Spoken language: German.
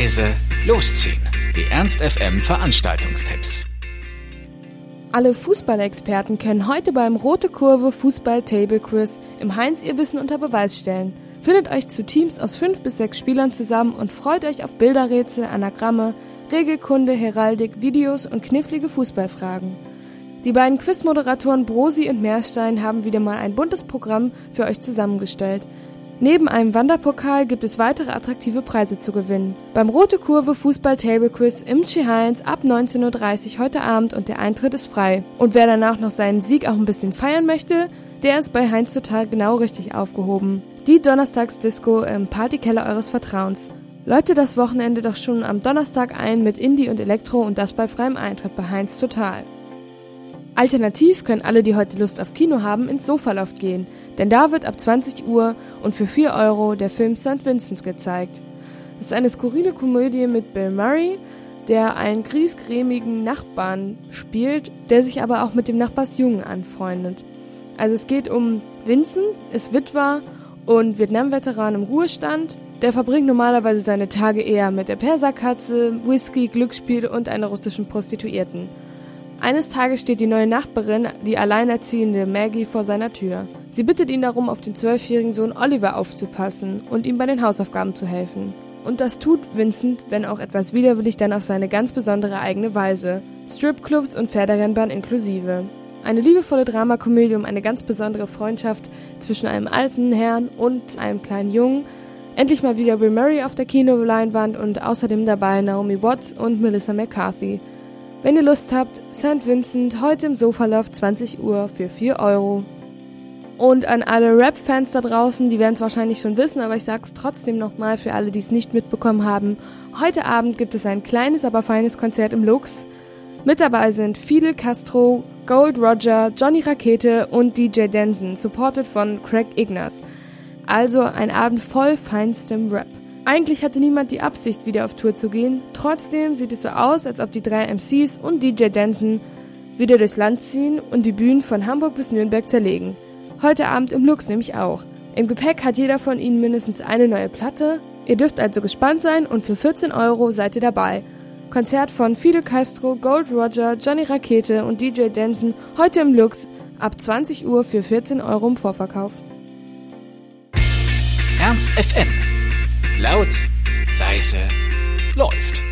leise, losziehen. Die Ernst FM Veranstaltungstipps. Alle Fußballexperten können heute beim Rote Kurve Fußball Table Quiz im Heinz ihr Wissen unter Beweis stellen. Findet euch zu Teams aus fünf bis sechs Spielern zusammen und freut euch auf Bilderrätsel, Anagramme, Regelkunde, Heraldik, Videos und knifflige Fußballfragen. Die beiden Quizmoderatoren Brosi und Meerstein haben wieder mal ein buntes Programm für euch zusammengestellt. Neben einem Wanderpokal gibt es weitere attraktive Preise zu gewinnen. Beim Rote Kurve Fußball Table Quiz im Chi-Heinz ab 19.30 Uhr heute Abend und der Eintritt ist frei. Und wer danach noch seinen Sieg auch ein bisschen feiern möchte, der ist bei Heinz total genau richtig aufgehoben. Die Donnerstagsdisco im Partykeller eures Vertrauens. Läute das Wochenende doch schon am Donnerstag ein mit Indie und Elektro und das bei freiem Eintritt bei Heinz Total. Alternativ können alle, die heute Lust auf Kino haben, ins Sofaloft gehen – denn da wird ab 20 Uhr und für 4 Euro der Film St. Vincent gezeigt. Es ist eine skurrile Komödie mit Bill Murray, der einen griesgrämigen Nachbarn spielt, der sich aber auch mit dem Nachbarsjungen anfreundet. Also es geht um Vincent, ist Witwer und Vietnam-Veteran im Ruhestand. Der verbringt normalerweise seine Tage eher mit der Perserkatze, Whisky, Glücksspiel und einer russischen Prostituierten. Eines Tages steht die neue Nachbarin, die alleinerziehende Maggie, vor seiner Tür. Sie bittet ihn darum, auf den zwölfjährigen Sohn Oliver aufzupassen und ihm bei den Hausaufgaben zu helfen. Und das tut Vincent, wenn auch etwas widerwillig, dann auf seine ganz besondere eigene Weise. Stripclubs und Pferderennbahn inklusive. Eine liebevolle Dramakomödie um eine ganz besondere Freundschaft zwischen einem alten Herrn und einem kleinen Jungen. Endlich mal wieder Bill Murray auf der Kinoleinwand und außerdem dabei Naomi Watts und Melissa McCarthy. Wenn ihr Lust habt, St. Vincent heute im Sofaloft 20 Uhr für 4 Euro. Und an alle Rap-Fans da draußen, die werden es wahrscheinlich schon wissen, aber ich sag's trotzdem nochmal für alle, die es nicht mitbekommen haben. Heute Abend gibt es ein kleines, aber feines Konzert im Lux. Mit dabei sind Fidel Castro, Gold Roger, Johnny Rakete und DJ Denson, supported von Craig Ignaz. Also ein Abend voll feinstem Rap. Eigentlich hatte niemand die Absicht, wieder auf Tour zu gehen. Trotzdem sieht es so aus, als ob die drei MCs und DJ Denson wieder durchs Land ziehen und die Bühnen von Hamburg bis Nürnberg zerlegen. Heute Abend im Lux nämlich auch. Im Gepäck hat jeder von ihnen mindestens eine neue Platte. Ihr dürft also gespannt sein und für 14 Euro seid ihr dabei. Konzert von Fidel Castro, Gold Roger, Johnny Rakete und DJ Denson heute im Lux ab 20 Uhr für 14 Euro im Vorverkauf. Ernst FM Laut, leise, läuft.